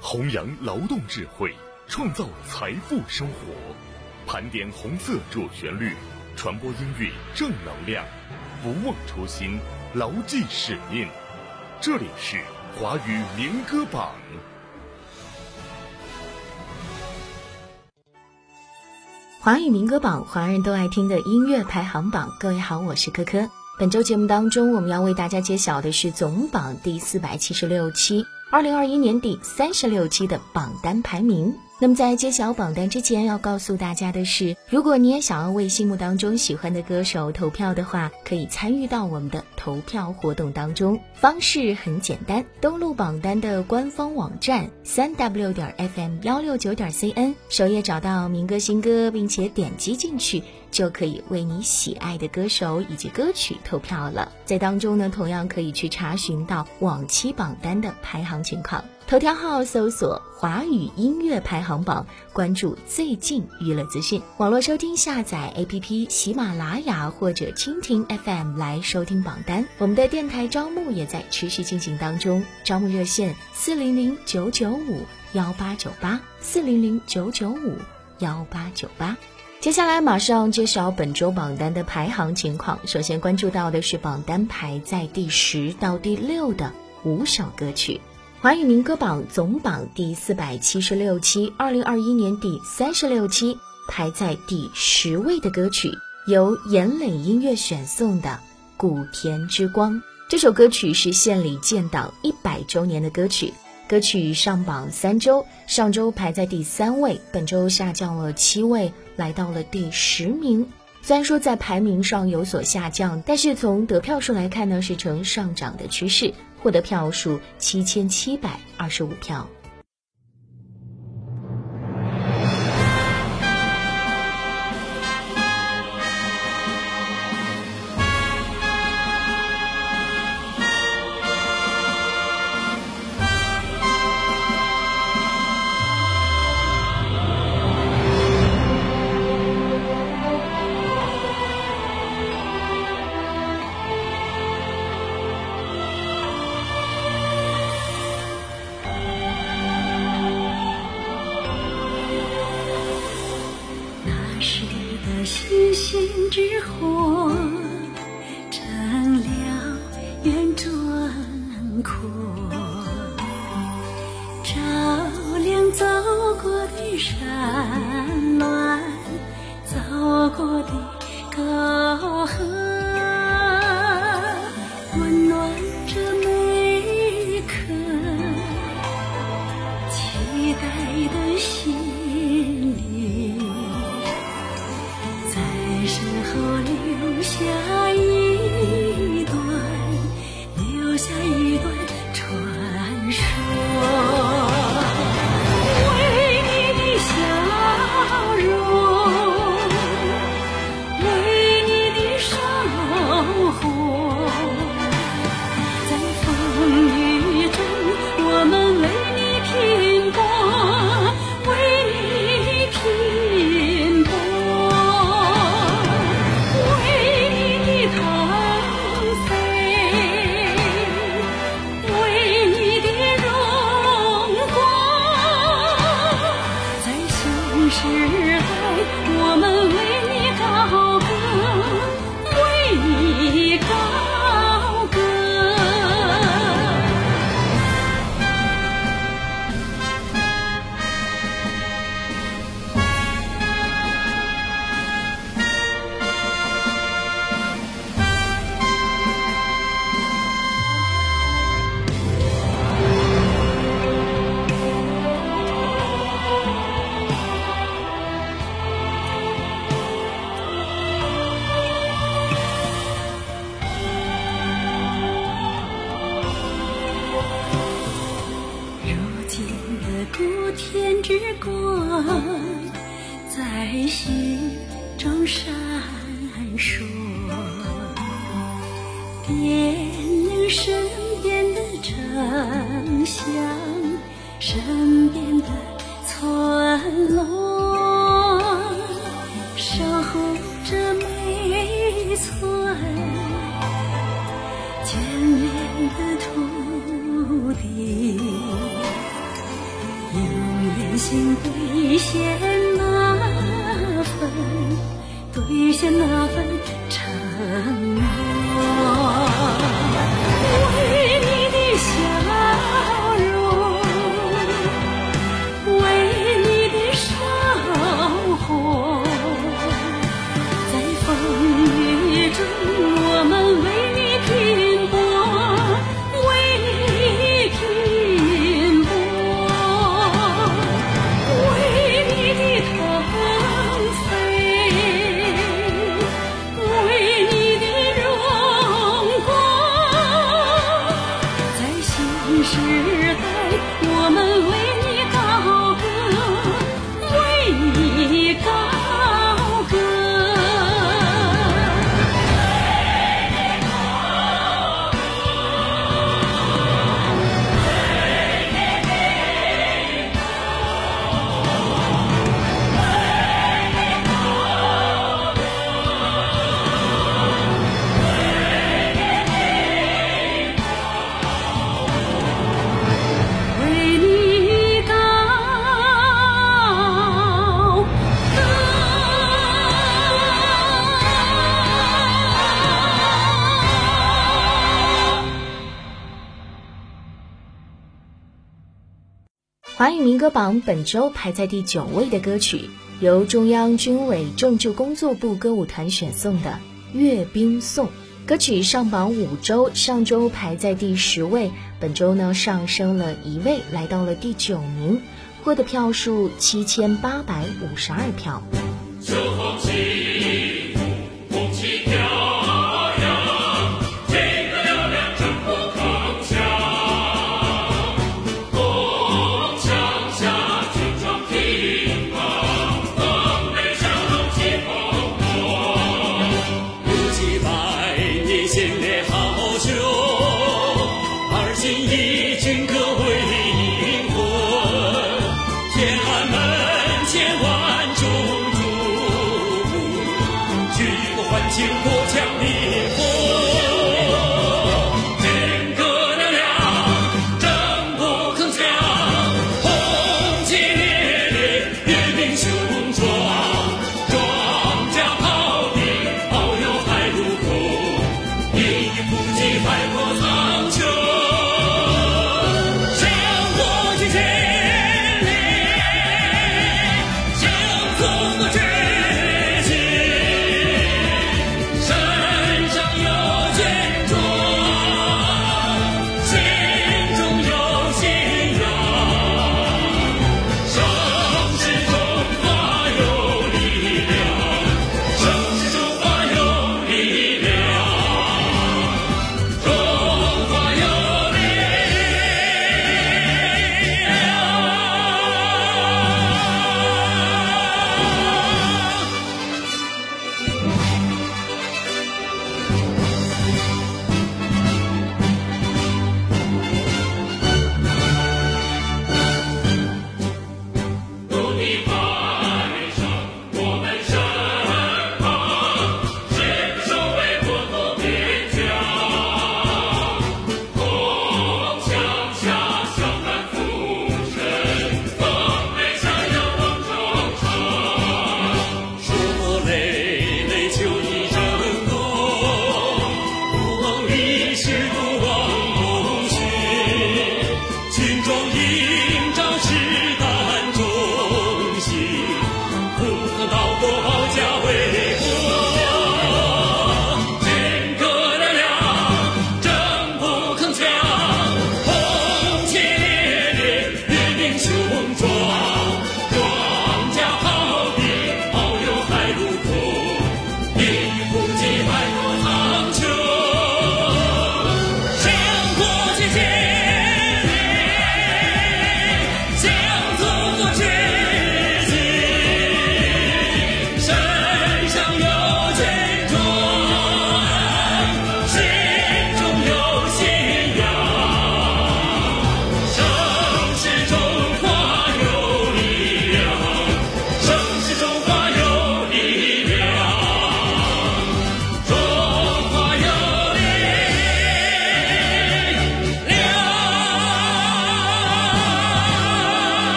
弘扬劳动智慧，创造财富生活，盘点红色主旋律，传播音乐正能量，不忘初心，牢记使命。这里是华语民歌榜。华语民歌榜，华人都爱听的音乐排行榜。各位好，我是科科。本周节目当中，我们要为大家揭晓的是总榜第四百七十六期。二零二一年第三十六期的榜单排名。那么在揭晓榜单之前，要告诉大家的是，如果你也想要为心目当中喜欢的歌手投票的话，可以参与到我们的投票活动当中。方式很简单，登录榜单的官方网站三 w 点 fm 幺六九点 cn，首页找到民歌新歌，并且点击进去。就可以为你喜爱的歌手以及歌曲投票了。在当中呢，同样可以去查询到往期榜单的排行情况。头条号搜索“华语音乐排行榜”，关注最近娱乐资讯。网络收听下载 APP 喜马拉雅或者蜻蜓 FM 来收听榜单。我们的电台招募也在持续进行当中，招募热线四零零九九五幺八九八四零零九九五幺八九八。接下来马上揭晓本周榜单的排行情况。首先关注到的是榜单排在第十到第六的五首歌曲。华语民歌榜总榜第四百七十六期，二零二一年第三十六期排在第十位的歌曲，由严磊音乐选送的《古田之光》。这首歌曲是县里建党一百周年的歌曲。歌曲上榜三周，上周排在第三位，本周下降了七位，来到了第十名。虽然说在排名上有所下降，但是从得票数来看呢，是呈上涨的趋势，获得票数七千七百二十五票。榜本周排在第九位的歌曲，由中央军委政治工作部歌舞团选送的《阅兵颂》。歌曲上榜五周，上周排在第十位，本周呢上升了一位，来到了第九名，获得票数七千八百五十二票。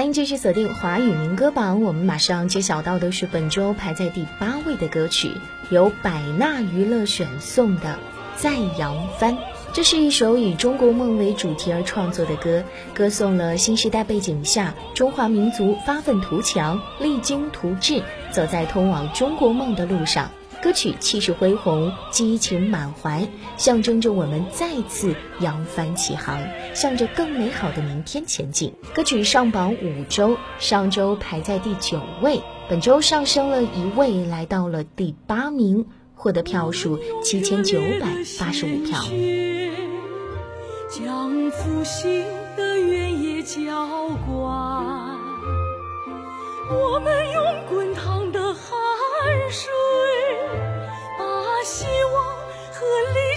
欢迎继续锁定华语民歌榜，我们马上揭晓到的是本周排在第八位的歌曲，由百纳娱乐选送的《在扬帆》。这是一首以中国梦为主题而创作的歌，歌颂了新时代背景下中华民族发愤图强、励精图治，走在通往中国梦的路上。歌曲气势恢宏，激情满怀，象征着我们再次扬帆起航，向着更美好的明天前进。歌曲上榜五周，上周排在第九位，本周上升了一位，来到了第八名，获得票数七千九百八十五票。将复兴的原野浇灌，我们用滚烫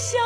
理想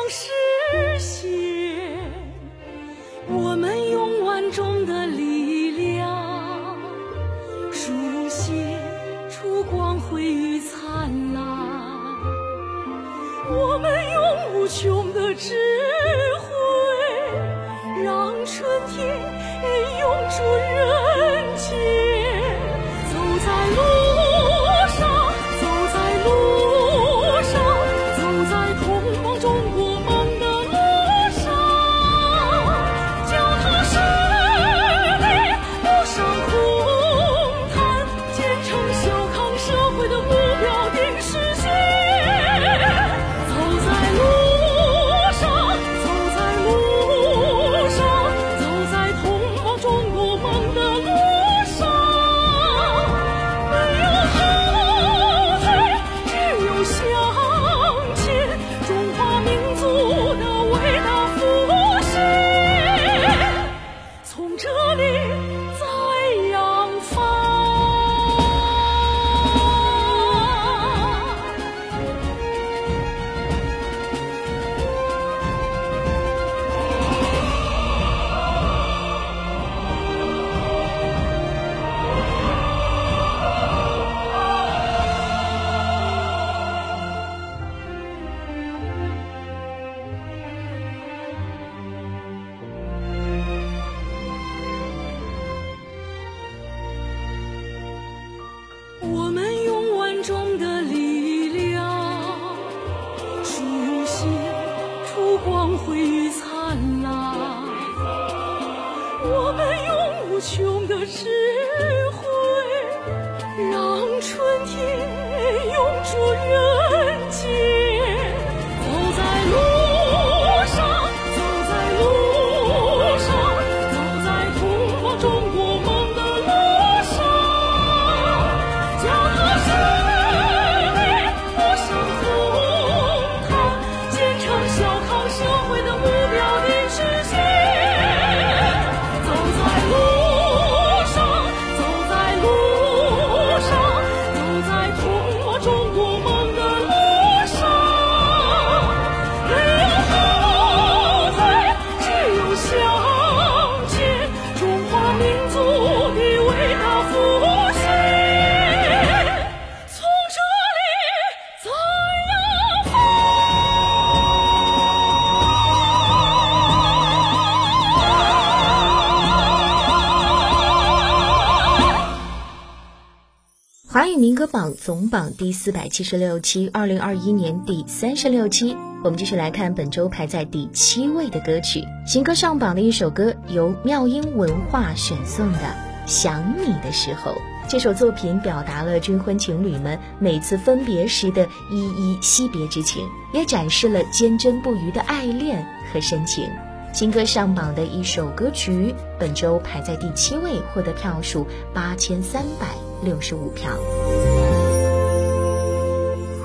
榜第四百七十六期，二零二一年第三十六期，我们继续来看本周排在第七位的歌曲，新歌上榜的一首歌，由妙音文化选送的《想你的时候》。这首作品表达了军婚情侣们每次分别时的依依惜别之情，也展示了坚贞不渝的爱恋和深情。新歌上榜的一首歌曲，本周排在第七位，获得票数八千三百六十五票。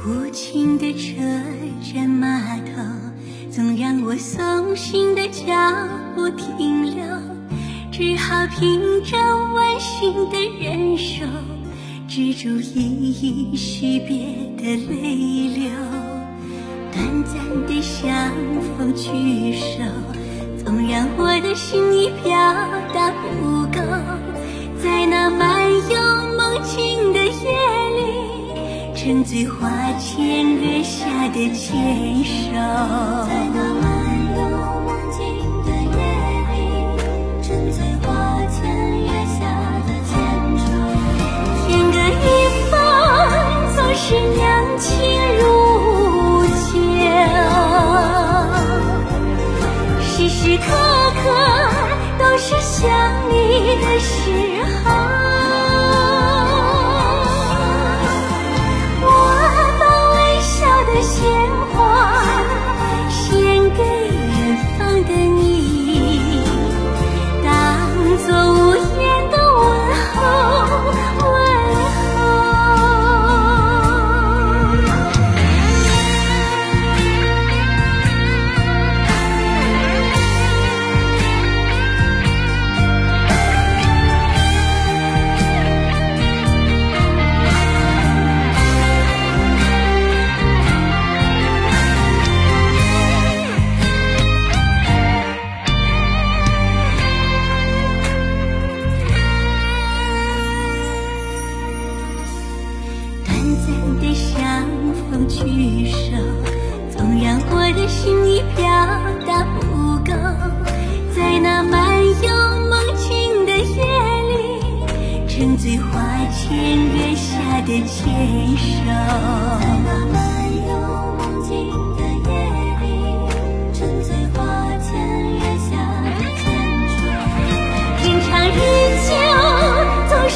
无情的车站码头，总让我送行的脚步停留，只好凭着温馨的忍受，止住依依惜别的泪流。短暂的相逢聚首。总让我的心意表达不够，在那漫游梦境的夜，沉醉花前月下的牵手。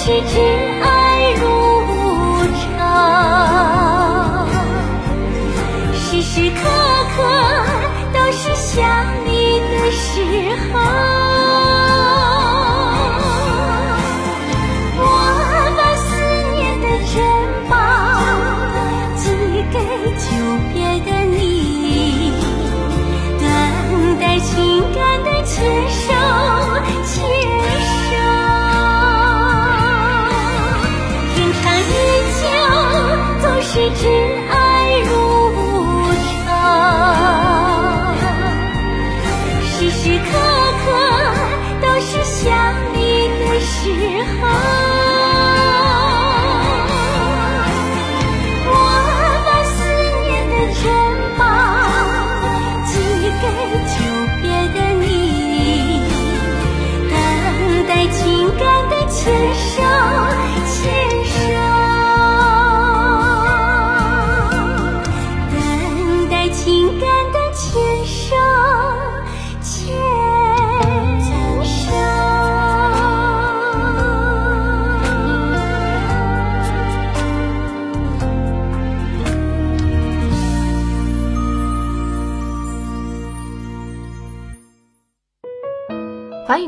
奇迹。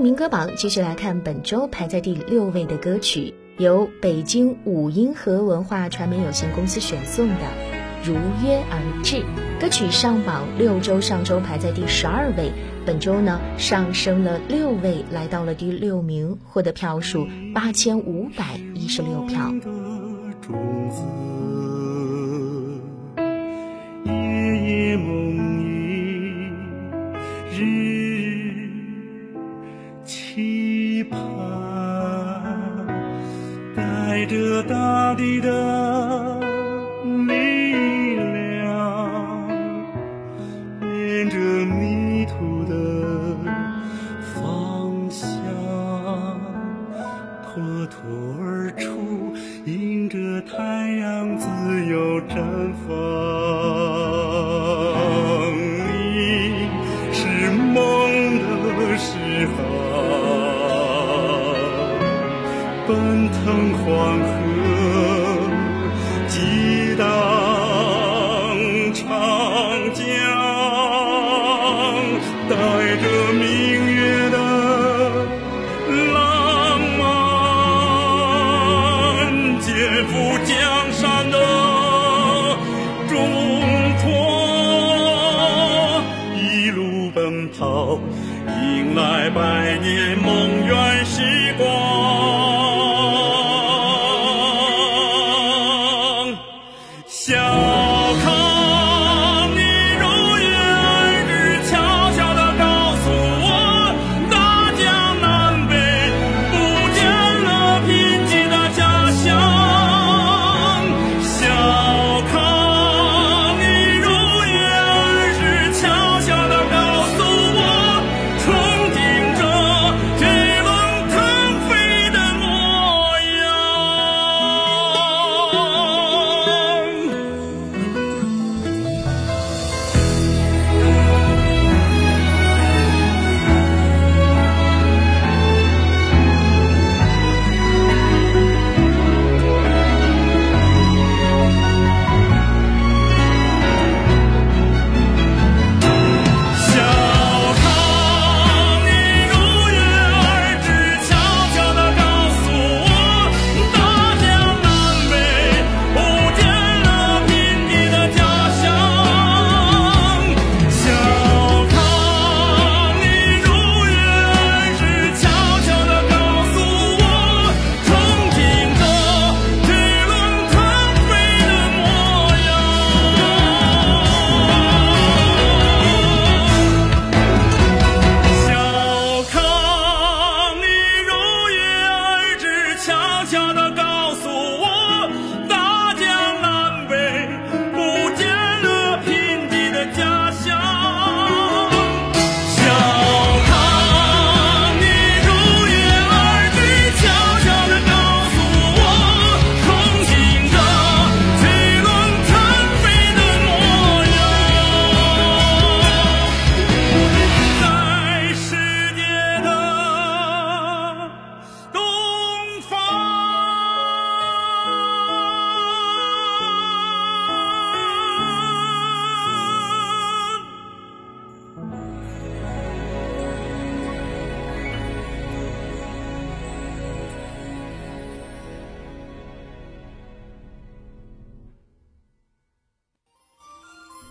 民歌榜继续来看本周排在第六位的歌曲，由北京五音盒文化传媒有限公司选送的《如约而至》。歌曲上榜六周，上周排在第十二位，本周呢上升了六位，来到了第六名，获得票数八千五百一十六票。的种子，夜夜大地的力量，沿着迷途的方向。脱土而出，迎着太阳自由绽放。你是梦的诗行，奔腾黄河，激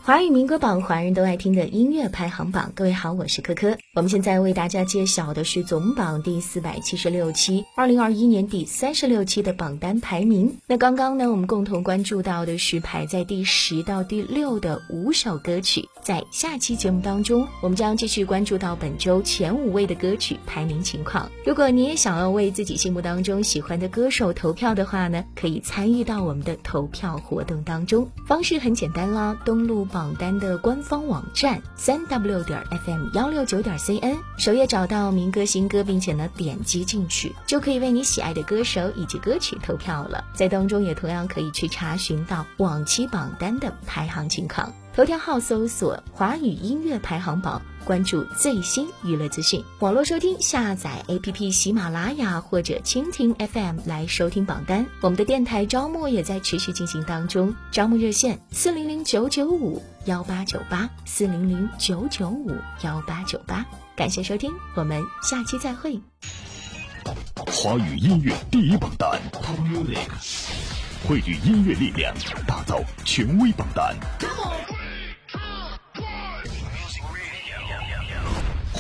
华语民歌榜，华人都爱听的音乐排行榜。各位好，我是珂珂。我们现在为大家揭晓的是总榜第四百七十六期，二零二一年第三十六期的榜单排名。那刚刚呢，我们共同关注到的是排在第十到第六的五首歌曲。在下期节目当中，我们将继续关注到本周前五位的歌曲排名情况。如果你也想要为自己心目当中喜欢的歌手投票的话呢，可以参与到我们的投票活动当中。方式很简单啦，登录。榜单的官方网站三 w 点 fm 幺六九点 cn 首页找到民歌新歌，并且呢点击进去，就可以为你喜爱的歌手以及歌曲投票了。在当中也同样可以去查询到往期榜单的排行情况。头条号搜索华语音乐排行榜。关注最新娱乐资讯，网络收听下载 APP 喜马拉雅或者蜻蜓 FM 来收听榜单。我们的电台招募也在持续进行当中，招募热线四零零九九五幺八九八四零零九九五幺八九八。感谢收听，我们下期再会。华语音乐第一榜单，汇聚音乐力量，打造权威榜单。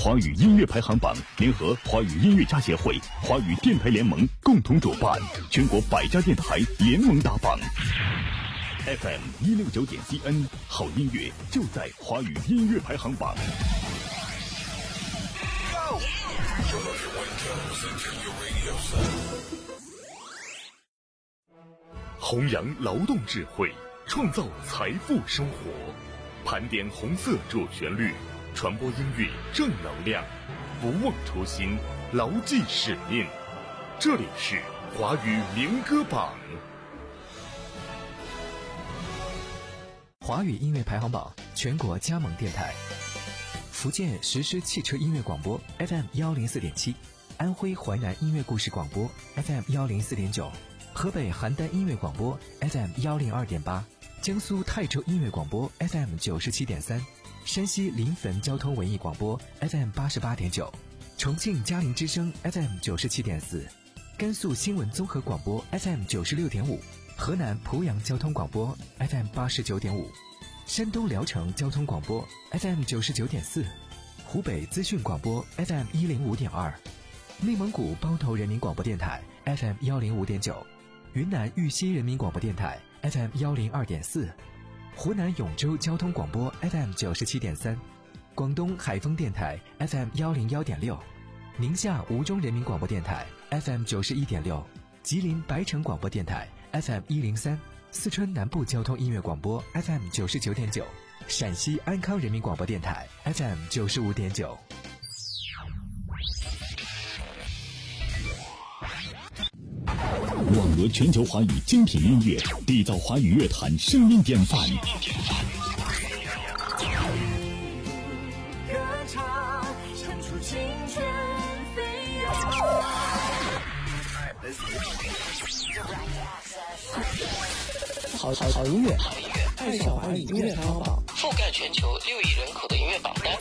华语音乐排行榜联合华语音乐家协会、华语电台联盟共同主办，全国百家电台联盟打榜。FM 一六九点 CN，好音乐就在华语音乐排行榜。弘扬劳动智慧，创造财富生活，盘点红色主旋律。传播音乐正能量，不忘初心，牢记使命。这里是华语民歌榜，华语音乐排行榜全国加盟电台：福建实施汽车音乐广播 FM 幺零四点七，安徽淮南音乐故事广播 FM 幺零四点九，河北邯郸音乐广播 FM 幺零二点八，江苏泰州音乐广播 FM 九十七点三。山西临汾交通文艺广播 FM 八十八点九，重庆嘉陵之声 FM 九十七点四，甘肃新闻综合广播 FM 九十六点五，河南濮阳交通广播 FM 八十九点五，山东聊城交通广播 FM 九十九点四，湖北资讯广播 FM 一零五点二，内蒙古包头人民广播电台 FM 幺零五点九，云南玉溪人民广播电台 FM 幺零二点四。湖南永州交通广播 FM 九十七点三，广东海丰电台 FM 幺零幺点六，宁夏吴忠人民广播电台 FM 九十一点六，吉林白城广播电台 FM 一零三，四川南部交通音乐广播 FM 九十九点九，陕西安康人民广播电台 FM 九十五点九。网罗全球华语精品音乐，缔造华语乐坛声音典范。好好好音乐，爱上华语音乐排行榜，覆盖全球六亿人口的音乐榜单。